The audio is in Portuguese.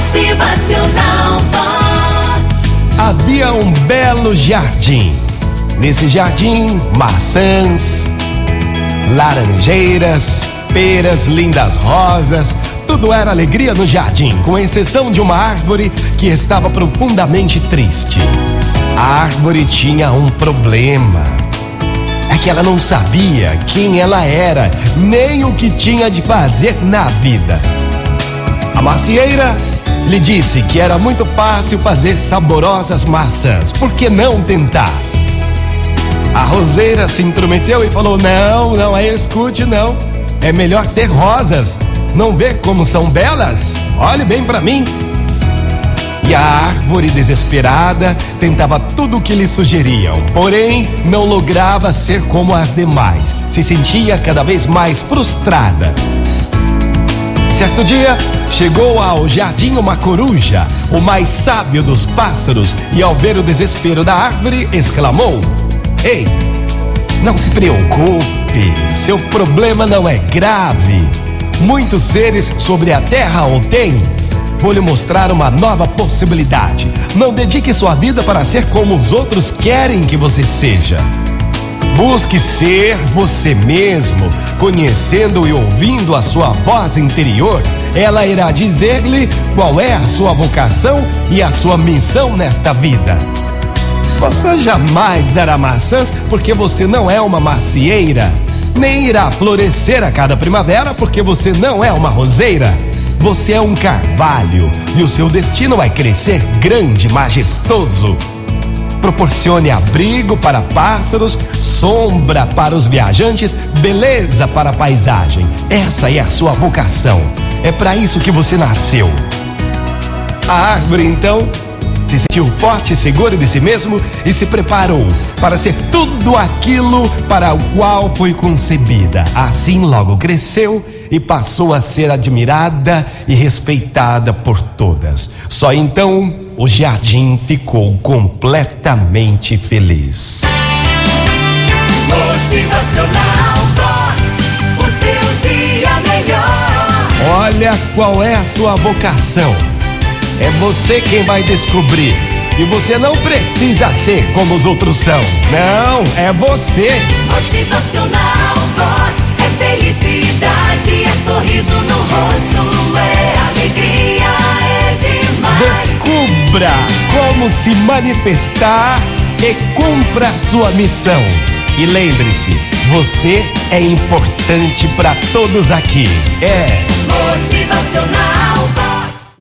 Motivacional Vox. Havia um belo jardim. Nesse jardim, maçãs, laranjeiras, peras, lindas rosas, tudo era alegria no jardim, com exceção de uma árvore que estava profundamente triste. A árvore tinha um problema. É que ela não sabia quem ela era, nem o que tinha de fazer na vida. A macieira lhe disse que era muito fácil fazer saborosas maçãs, por que não tentar? A roseira se intrometeu e falou: Não, não é escute, não. É melhor ter rosas. Não vê como são belas? Olhe bem para mim. E a árvore desesperada tentava tudo o que lhe sugeriam, porém não lograva ser como as demais. Se sentia cada vez mais frustrada. Certo dia, chegou ao jardim uma coruja, o mais sábio dos pássaros, e ao ver o desespero da árvore, exclamou: Ei, não se preocupe, seu problema não é grave. Muitos seres sobre a terra o têm. Vou lhe mostrar uma nova possibilidade. Não dedique sua vida para ser como os outros querem que você seja. Busque ser você mesmo, conhecendo e ouvindo a sua voz interior. Ela irá dizer-lhe qual é a sua vocação e a sua missão nesta vida. Você jamais dará maçãs porque você não é uma macieira, nem irá florescer a cada primavera porque você não é uma roseira. Você é um carvalho e o seu destino vai crescer grande, majestoso. Proporcione abrigo para pássaros, sombra para os viajantes, beleza para a paisagem. Essa é a sua vocação. É para isso que você nasceu. A árvore, então, se sentiu forte e segura de si mesmo e se preparou para ser tudo aquilo para o qual foi concebida. Assim, logo cresceu e passou a ser admirada e respeitada por todas. Só então o jardim ficou completamente feliz. Motivacional Vox. O seu dia melhor. Olha qual é a sua vocação. É você quem vai descobrir. E você não precisa ser como os outros são. Não, é você. Motivacional Vox. É felicidade, é sorriso no rosto, Descubra como se manifestar e cumpra sua missão. E lembre-se, você é importante para todos aqui. É. Motivacional